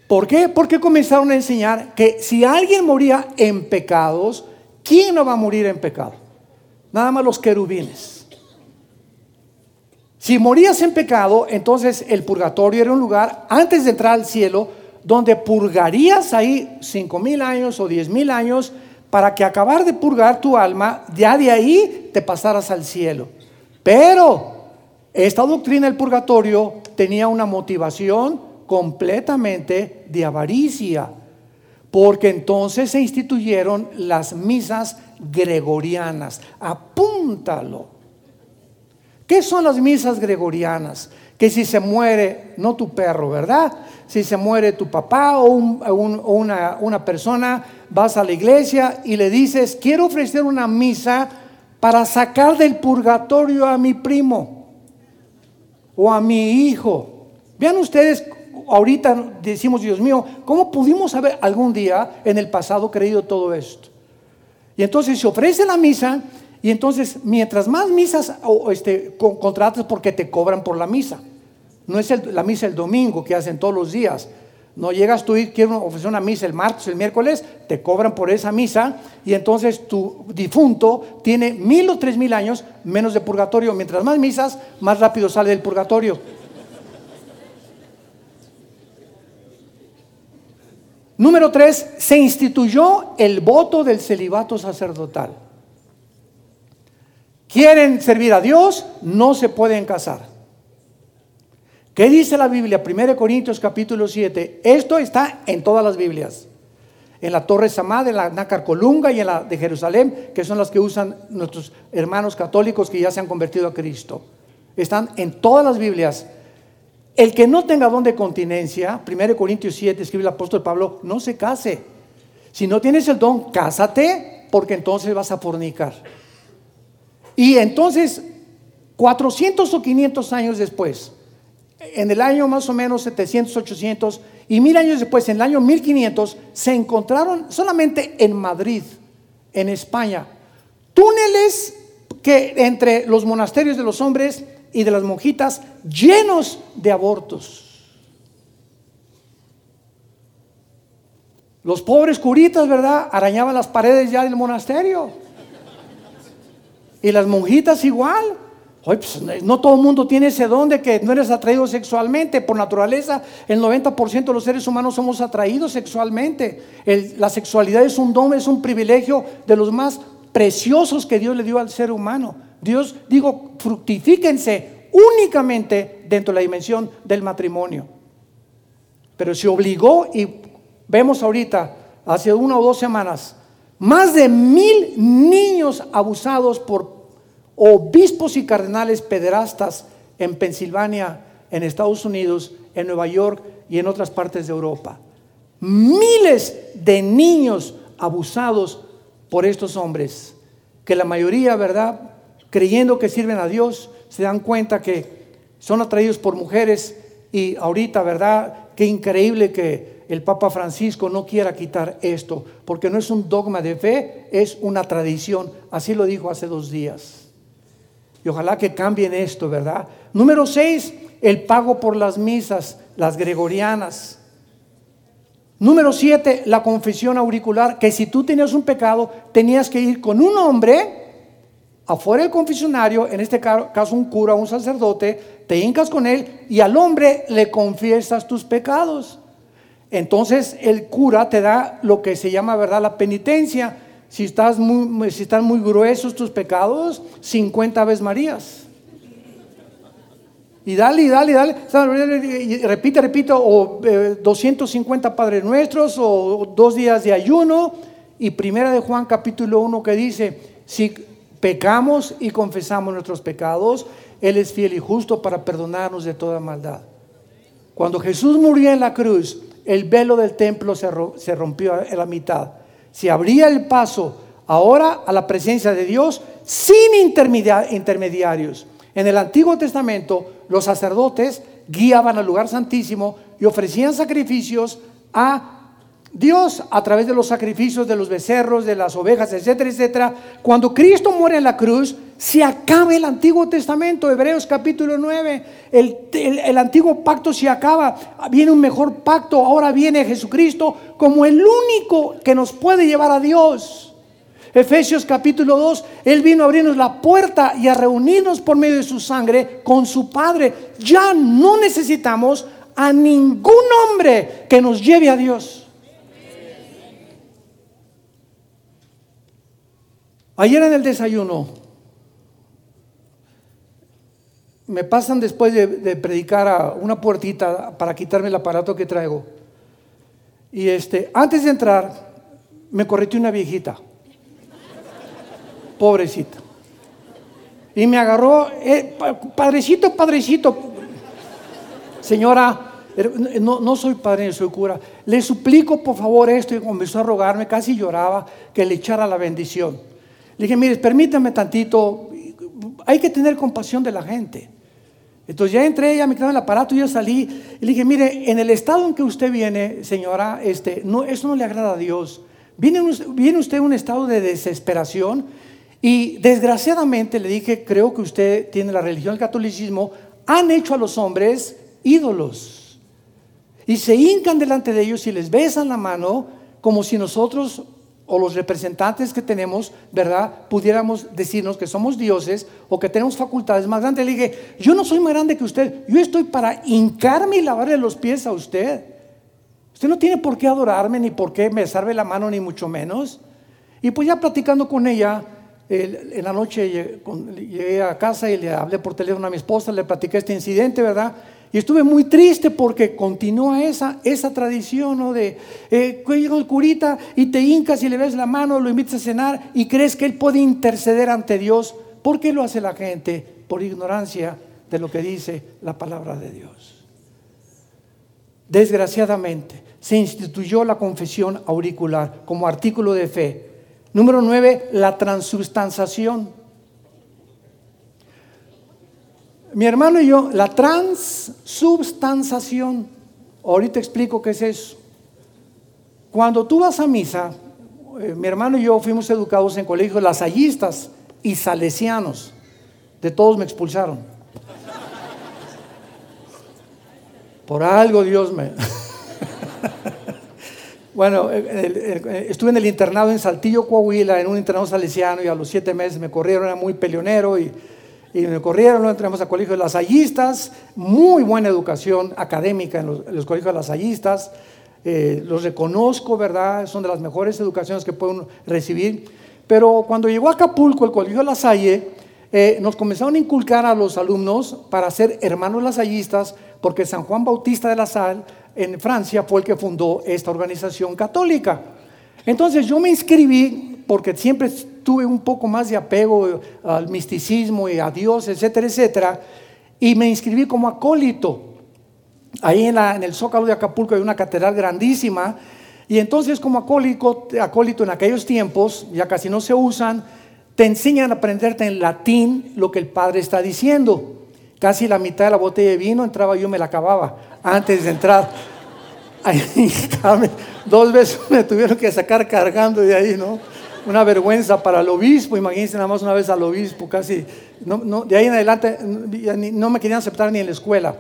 ¿Por qué? Porque comenzaron a enseñar que si alguien moría en pecados, ¿quién no va a morir en pecado? Nada más los querubines. Si morías en pecado, entonces el purgatorio era un lugar antes de entrar al cielo donde purgarías ahí cinco mil años o diez mil años para que acabar de purgar tu alma, ya de ahí te pasaras al cielo. Pero esta doctrina del purgatorio tenía una motivación completamente de avaricia, porque entonces se instituyeron las misas gregorianas. Apúntalo. ¿Qué son las misas gregorianas? Que si se muere, no tu perro, ¿verdad? Si se muere tu papá o, una, una persona, vas a la iglesia y le dices, quiero ofrecer una misa para sacar del purgatorio a mi primo o a mi hijo. Vean ustedes ahorita decimos, Dios mío, ¿cómo pudimos haber algún día en el pasado creído todo esto? Y entonces se ofrece la misa y entonces mientras más misas o, este, contratas porque te cobran por la misa. No es la misa el domingo que hacen todos los días. No llegas tú y quieres ofrecer una misa el martes, el miércoles, te cobran por esa misa y entonces tu difunto tiene mil o tres mil años menos de purgatorio. Mientras más misas, más rápido sale del purgatorio. Número tres, se instituyó el voto del celibato sacerdotal. Quieren servir a Dios, no se pueden casar. ¿Qué dice la Biblia? 1 Corintios capítulo 7. Esto está en todas las Biblias. En la Torre Samad, en la Nácar Colunga y en la de Jerusalén, que son las que usan nuestros hermanos católicos que ya se han convertido a Cristo. Están en todas las Biblias. El que no tenga don de continencia, 1 Corintios 7, escribe el apóstol Pablo, no se case. Si no tienes el don, cásate, porque entonces vas a fornicar. Y entonces, 400 o 500 años después, en el año más o menos 700, 800, y mil años después, en el año 1500, se encontraron solamente en Madrid, en España, túneles que entre los monasterios de los hombres y de las monjitas llenos de abortos. Los pobres curitas, ¿verdad? Arañaban las paredes ya del monasterio. Y las monjitas igual. Pues, no todo el mundo tiene ese don de que no eres atraído sexualmente. Por naturaleza, el 90% de los seres humanos somos atraídos sexualmente. la sexualidad es un don, es un privilegio de los más preciosos que Dios le dio al ser humano. Dios, digo, fructifíquense únicamente dentro de la dimensión del matrimonio. Pero se obligó y vemos ahorita, hace una o dos semanas, más de mil niños abusados por obispos y cardenales pederastas en Pensilvania, en Estados Unidos, en Nueva York y en otras partes de Europa. Miles de niños abusados por estos hombres, que la mayoría, ¿verdad? Creyendo que sirven a Dios, se dan cuenta que son atraídos por mujeres y ahorita, ¿verdad? Qué increíble que el Papa Francisco no quiera quitar esto, porque no es un dogma de fe, es una tradición. Así lo dijo hace dos días. Y ojalá que cambien esto, ¿verdad? Número seis, el pago por las misas, las gregorianas. Número siete, la confesión auricular, que si tú tenías un pecado, tenías que ir con un hombre afuera del confesionario, en este caso un cura, un sacerdote, te hincas con él y al hombre le confiesas tus pecados. Entonces el cura te da lo que se llama, ¿verdad?, la penitencia. Si, estás muy, si están muy gruesos tus pecados, 50 veces Marías. Y dale, y dale, y dale. repite, repite, o 250 eh, Padres Nuestros, o dos días de ayuno. Y primera de Juan capítulo 1 que dice, si pecamos y confesamos nuestros pecados, Él es fiel y justo para perdonarnos de toda maldad. Cuando Jesús murió en la cruz, el velo del templo se rompió en la mitad. Se abría el paso ahora a la presencia de Dios sin intermediarios. En el Antiguo Testamento, los sacerdotes guiaban al lugar santísimo y ofrecían sacrificios a Dios a través de los sacrificios de los becerros, de las ovejas, etcétera, etcétera. Cuando Cristo muere en la cruz, se acaba el Antiguo Testamento, Hebreos capítulo 9. El, el, antiguo pacto se acaba, viene un mejor pacto, ahora viene Jesucristo como el único que nos puede llevar a Dios. Efesios capítulo 2, Él vino a abrirnos la puerta y a reunirnos por medio de su sangre con su Padre. Ya no necesitamos a ningún hombre que nos lleve a Dios. Ayer en el desayuno, me pasan después de, predicar a una puertita para quitarme el aparato que traigo. Y este, antes de entrar, me corrió una viejita, pobrecita. Y me agarró, eh, padrecito, padrecito, señora, no, no, soy padre, soy cura. Le suplico por favor esto y comenzó a rogarme, casi lloraba, que le echara la bendición. Le dije, mire, permítame tantito, hay que tener compasión de la gente. Entonces ya entré, ya me quedaba el aparato, y yo salí y le dije, mire, en el estado en que usted viene, señora, este, no, eso no le agrada a Dios. Viene, viene usted en un estado de desesperación y desgraciadamente le dije, creo que usted tiene la religión, el catolicismo, han hecho a los hombres ídolos. Y se hincan delante de ellos y les besan la mano como si nosotros o los representantes que tenemos, ¿verdad? Pudiéramos decirnos que somos dioses o que tenemos facultades más grandes. Le dije, yo no soy más grande que usted, yo estoy para hincarme y lavarle los pies a usted. Usted no tiene por qué adorarme, ni por qué me salve la mano, ni mucho menos. Y pues ya platicando con ella, en la noche llegué a casa y le hablé por teléfono a mi esposa, le platiqué este incidente, ¿verdad? Y estuve muy triste porque continúa esa, esa tradición ¿no? de eh, el curita y te hincas y le ves la mano, lo invitas a cenar y crees que él puede interceder ante Dios. ¿Por qué lo hace la gente? Por ignorancia de lo que dice la palabra de Dios. Desgraciadamente, se instituyó la confesión auricular como artículo de fe. Número nueve, la transubstanciación. Mi hermano y yo, la transubstanciación, ahorita explico qué es eso. Cuando tú vas a misa, eh, mi hermano y yo fuimos educados en colegios lasallistas y salesianos. De todos me expulsaron. Por algo Dios me... bueno, estuve en el internado en Saltillo, Coahuila, en un internado salesiano y a los siete meses me corrieron, era muy peleonero y y me corrieron, lo entramos a colegio de lasallistas, muy buena educación académica en los, colegios de lasallistas, eh, los reconozco, ¿verdad? Son de las mejores educaciones que pueden recibir. Pero cuando llegó a Acapulco, el colegio de La Salle, eh, nos comenzaron a inculcar a los alumnos para ser hermanos lasallistas, porque San Juan Bautista de la Salle en Francia fue el que fundó esta organización católica. Entonces yo me inscribí porque siempre tuve un poco más de apego al misticismo y a Dios, etcétera, etcétera, y me inscribí como acólito. Ahí en, el Zócalo de Acapulco hay una catedral grandísima, y entonces como acólito, acólito en aquellos tiempos, ya casi no se usan, te enseñan a aprenderte en latín lo que el Padre está diciendo. Casi la mitad de la botella de vino entraba yo me la acababa antes de entrar. dos veces me tuvieron que sacar cargando de ahí, ¿no? Una vergüenza para el obispo, imagínense nada más una vez al obispo, casi, no, de ahí en adelante no me querían aceptar ni en la escuela.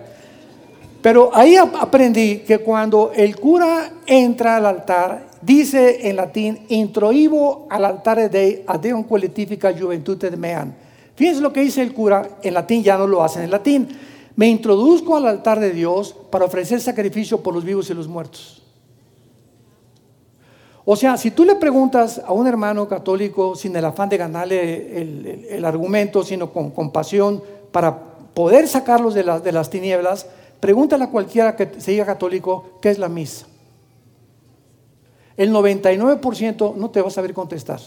Pero ahí aprendí que cuando el cura entra al altar, dice en latín, introibo al altar de adeum qualifica de mean. Fíjense lo que dice el cura en latín, ya no lo hacen en latín. Me introduzco al altar de Dios para ofrecer sacrificio por los vivos y los muertos. O sea, si tú le preguntas a un hermano católico sin el afán de ganarle el, argumento, sino con compasión para poder sacarlos de, las tinieblas, pregúntale a cualquiera que se diga católico qué es la misa. El 99% no te va a saber contestar.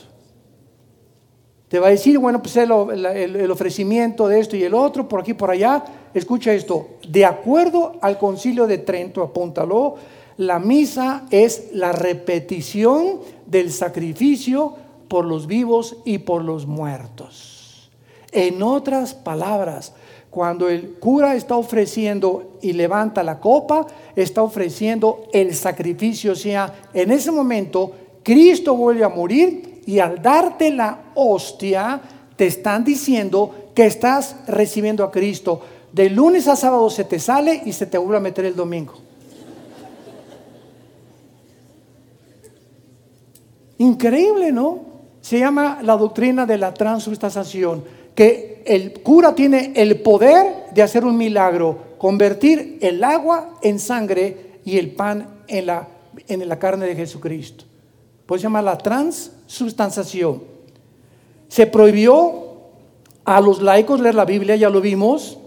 Te va a decir, bueno, pues el, el, ofrecimiento de esto y el otro, por aquí, por allá. Escucha esto, de acuerdo al concilio de Trento, apúntalo, la misa es la repetición del sacrificio por los vivos y por los muertos. En otras palabras, cuando el cura está ofreciendo y levanta la copa, está ofreciendo el sacrificio. O sea, en ese momento Cristo vuelve a morir y al darte la hostia, te están diciendo que estás recibiendo a Cristo. De lunes a sábado se te sale y se te vuelve a meter el domingo. Increíble, ¿no? Se llama la doctrina de la transubstanciación, que el cura tiene el poder de hacer un milagro, convertir el agua en sangre y el pan en la, en la carne de Jesucristo. Pues se llama la transubstanciación. Se prohibió a los laicos leer la Biblia, ya lo vimos.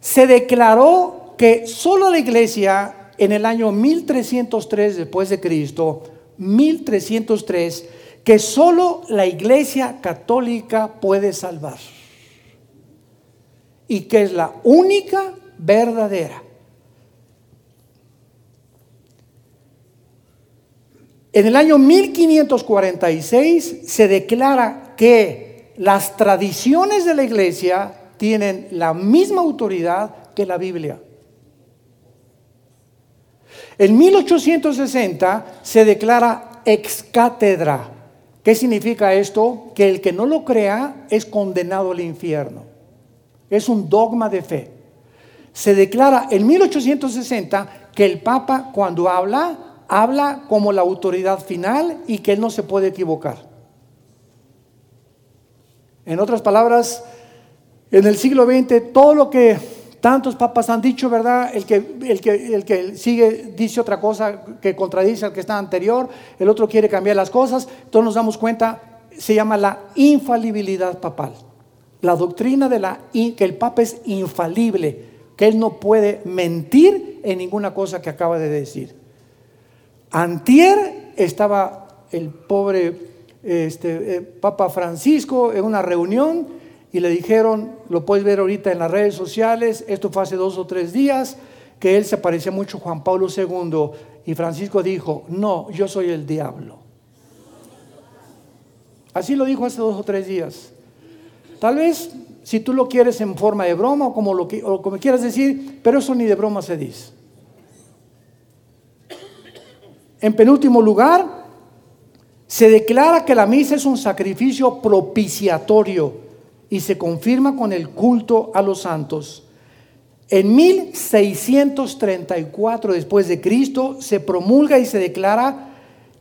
Se declaró que solo la iglesia en el año 1303 después de Cristo, 1303, que solo la iglesia católica puede salvar. Y que es la única verdadera. En el año 1546 se declara que las tradiciones de la iglesia tienen la misma autoridad que la Biblia. En 1860 se declara ex cátedra. ¿Qué significa esto? Que el que no lo crea es condenado al infierno. Es un dogma de fe. Se declara en 1860 que el Papa cuando habla habla como la autoridad final y que él no se puede equivocar. En otras palabras, en el siglo XX, todo lo que tantos papas han dicho, ¿verdad? El que, el que, el que sigue dice otra cosa que contradice al que está anterior, el otro quiere cambiar las cosas, todos nos damos cuenta, se llama la infalibilidad papal. La doctrina de la que el papa es infalible, que él no puede mentir en ninguna cosa que acaba de decir. Antier estaba el pobre este, eh, Papa Francisco en una reunión y le dijeron, lo puedes ver ahorita en las redes sociales, esto fue hace dos o tres días, que él se parecía mucho a Juan Pablo II y Francisco dijo, no, yo soy el diablo. Así lo dijo hace dos o tres días. Tal vez si tú lo quieres en forma de broma o como, lo que, o como quieras decir, pero eso ni de broma se dice. En penúltimo lugar, se declara que la misa es un sacrificio propiciatorio y se confirma con el culto a los santos. En 1634 después de Cristo se promulga y se declara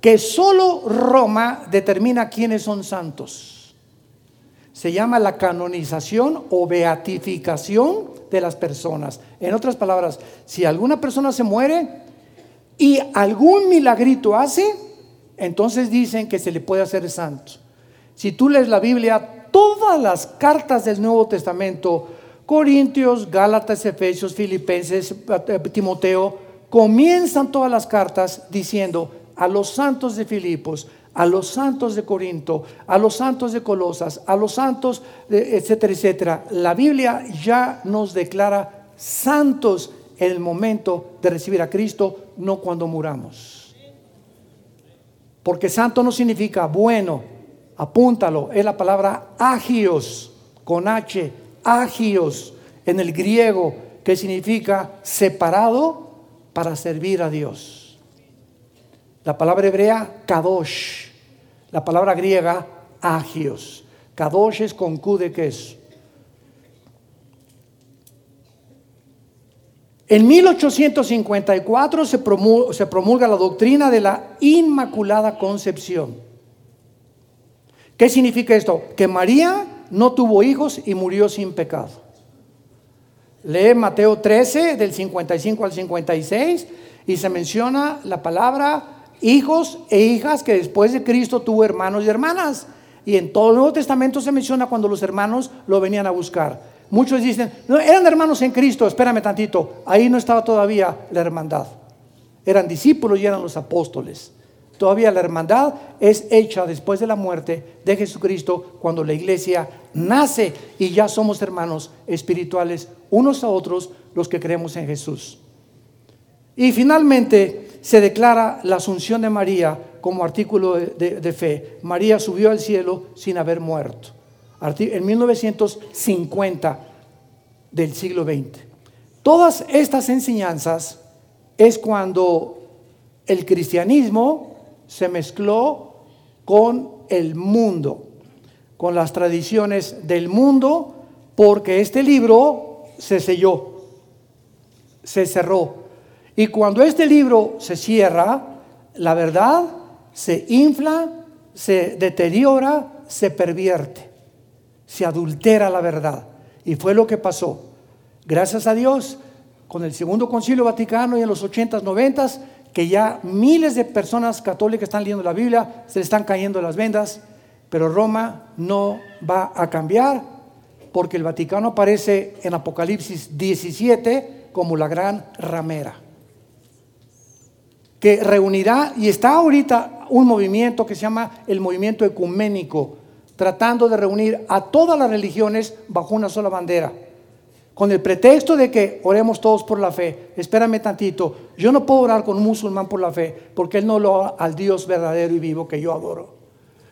que solo Roma determina quiénes son santos. Se llama la canonización o beatificación de las personas. En otras palabras, si alguna persona se muere, y algún milagrito hace, entonces dicen que se le puede hacer santo. Si tú lees la Biblia, todas las cartas del Nuevo Testamento, Corintios, Gálatas, Efesios, Filipenses, eh, Timoteo, comienzan todas las cartas diciendo a los santos de Filipos, a los santos de Corinto, a los santos de Colosas, a los santos, de, etcétera, etcétera. La Biblia ya nos declara santos en el momento de recibir a Cristo, no cuando muramos. Porque santo no significa bueno, apúntalo, es la palabra agios, con H, agios, en el griego, que significa separado para servir a Dios. La palabra hebrea, kadosh, la palabra griega, agios. Kadosh es con Q de queso. En 1854 se promulga, se promulga, la doctrina de la Inmaculada Concepción. ¿Qué significa esto? Que María no tuvo hijos y murió sin pecado. Lee Mateo 13 del 55 al 56 y se menciona la palabra hijos e hijas que después de Cristo tuvo hermanos y hermanas. Y en todo el Nuevo Testamento se menciona cuando los hermanos lo venían a buscar. Muchos dicen, no, eran hermanos en Cristo, espérame tantito, ahí no estaba todavía la hermandad. Eran discípulos y eran los apóstoles. Todavía la hermandad es hecha después de la muerte de Jesucristo cuando la iglesia nace y ya somos hermanos espirituales unos a otros los que creemos en Jesús. Y finalmente se declara la asunción de María como artículo de, fe. María subió al cielo sin haber muerto. En 1950 del siglo XX. Todas estas enseñanzas es cuando el cristianismo se mezcló con el mundo, con las tradiciones del mundo, porque este libro se selló, se cerró. Y cuando este libro se cierra, la verdad se infla, se deteriora, se pervierte, se adultera la verdad. Y fue lo que pasó. Gracias a Dios, con el Segundo Concilio Vaticano y en los 80s, 90s, que ya miles de personas católicas están leyendo la Biblia, se están cayendo las vendas, pero Roma no va a cambiar porque el Vaticano aparece en Apocalipsis 17 como la gran ramera, que reunirá, y está ahorita un movimiento que se llama el movimiento ecuménico, tratando de reunir a todas las religiones bajo una sola bandera con el pretexto de que oremos todos por la fe. Espérame tantito, yo no puedo orar con un musulmán por la fe porque él no lo al Dios verdadero y vivo que yo adoro.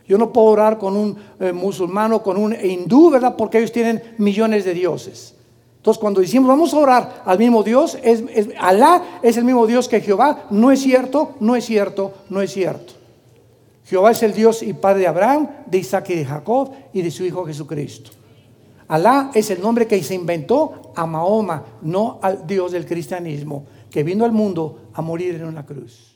Yo no puedo orar con un eh, musulmán o con un hindú, ¿verdad? Porque ellos tienen millones de dioses. Entonces, cuando decimos vamos a orar al mismo Dios, es, Alá es el mismo Dios que Jehová. No es cierto, no es cierto, no es cierto. Jehová es el Dios y Padre de Abraham, de Isaac y de Jacob y de su Hijo Jesucristo. Alá es el nombre que se inventó a Mahoma, no al Dios del cristianismo, que vino al mundo a morir en una cruz.